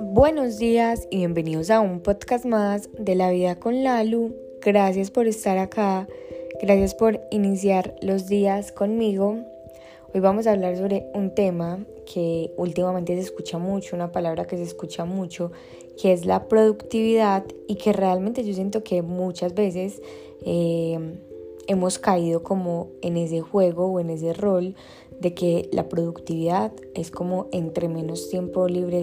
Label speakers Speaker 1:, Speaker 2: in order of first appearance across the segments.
Speaker 1: Buenos días y bienvenidos a un podcast más de la vida con Lalu. Gracias por estar acá, gracias por iniciar los días conmigo. Hoy vamos a hablar sobre un tema que últimamente se escucha mucho, una palabra que se escucha mucho, que es la productividad y que realmente yo siento que muchas veces eh, hemos caído como en ese juego o en ese rol de que la productividad es como entre menos tiempo libre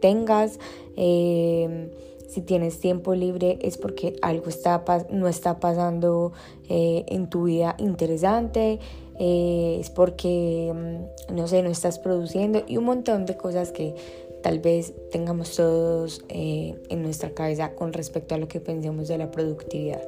Speaker 1: tengas, eh, si tienes tiempo libre es porque algo está, no está pasando eh, en tu vida interesante, eh, es porque, mm, no sé, no estás produciendo y un montón de cosas que tal vez tengamos todos en nuestra cabeza con respecto a lo que pensemos de la productividad.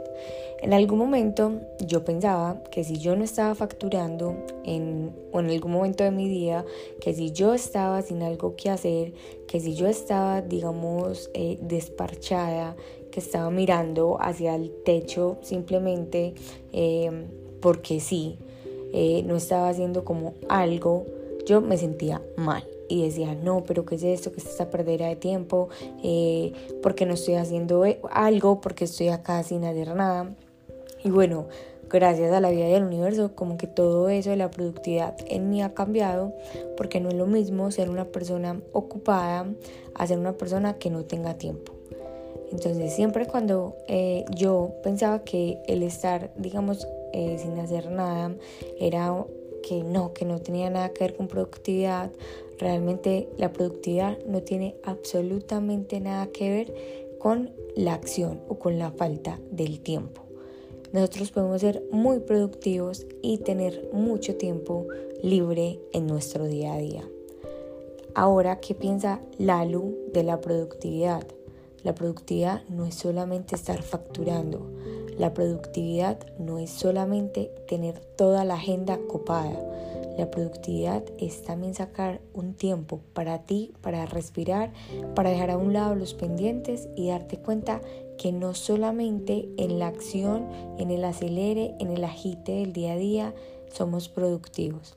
Speaker 1: En algún momento yo pensaba que si yo no estaba facturando en, o en algún momento de mi día, que si yo estaba sin algo que hacer, que si yo estaba, digamos, eh, desparchada, que estaba mirando hacia el techo simplemente em, porque sí, eh, no estaba haciendo como algo, yo me sentía mal y decía, no, pero ¿qué es esto? ¿Qué es esta perdera de tiempo? Eh, ¿Por qué no estoy haciendo algo? porque estoy acá sin hacer nada? Y bueno, gracias a la vida del universo, como que todo eso de la productividad en mí ha cambiado, porque no es lo mismo ser una persona ocupada a ser una persona que no tenga tiempo. Entonces siempre cuando eh, yo pensaba que el estar, digamos, eh, sin hacer nada era que no, que no tenía nada que ver con productividad, realmente la productividad no tiene absolutamente nada que ver con la acción o con la falta del tiempo nosotros podemos ser muy productivos y tener mucho tiempo libre en nuestro día a día. Ahora, ¿qué piensa Lalu de la productividad? La productividad no es solamente estar facturando, la productividad no es solamente tener toda la agenda copada. La productividad es también sacar un tiempo para ti, para respirar, para dejar a un lado los pendientes y darte cuenta que no solamente en la acción, en el acelere, en el agite del día a día somos productivos.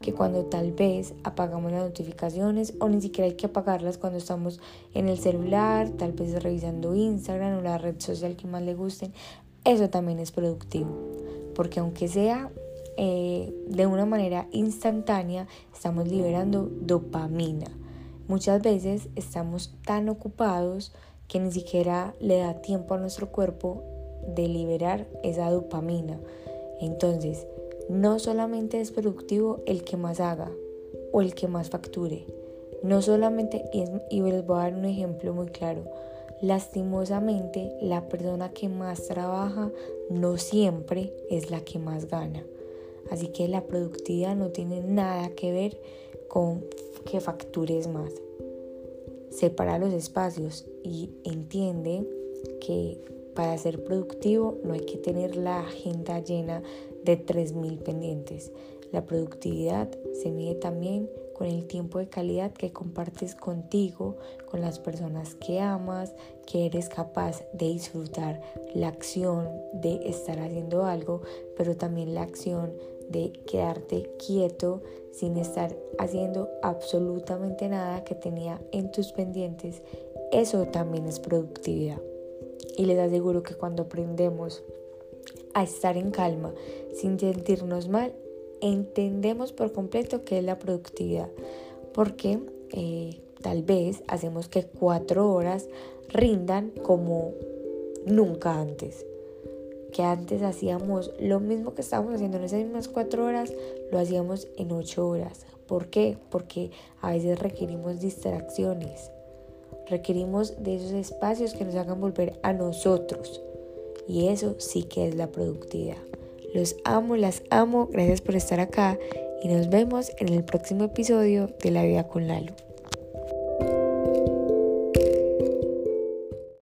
Speaker 1: Que cuando tal vez apagamos las notificaciones o ni siquiera hay que apagarlas cuando estamos en el celular, tal vez revisando Instagram o la red social que más le gusten, eso también es productivo. Porque aunque sea eh, de una manera instantánea, estamos liberando dopamina. Muchas veces estamos tan ocupados que ni siquiera le da tiempo a nuestro cuerpo de liberar esa dopamina. Entonces, no solamente es productivo el que más haga o el que más facture. No solamente, y les voy a dar un ejemplo muy claro, lastimosamente la persona que más trabaja no siempre es la que más gana. Así que la productividad no tiene nada que ver con que factures más separa los espacios y entiende que para ser productivo no hay que tener la agenda llena de 3.000 pendientes. La productividad se mide también con el tiempo de calidad que compartes contigo, con las personas que amas, que eres capaz de disfrutar la acción de estar haciendo algo, pero también la acción de quedarte quieto sin estar haciendo absolutamente nada que tenía en tus pendientes, eso también es productividad. Y les aseguro que cuando aprendemos a estar en calma sin sentirnos mal, entendemos por completo qué es la productividad. Porque eh, tal vez hacemos que cuatro horas rindan como nunca antes que antes hacíamos lo mismo que estábamos haciendo en esas mismas cuatro horas, lo hacíamos en ocho horas. ¿Por qué? Porque a veces requerimos distracciones, requerimos de esos espacios que nos hagan volver a nosotros. Y eso sí que es la productividad. Los amo, las amo, gracias por estar acá y nos vemos en el próximo episodio de La Vida con Lalo.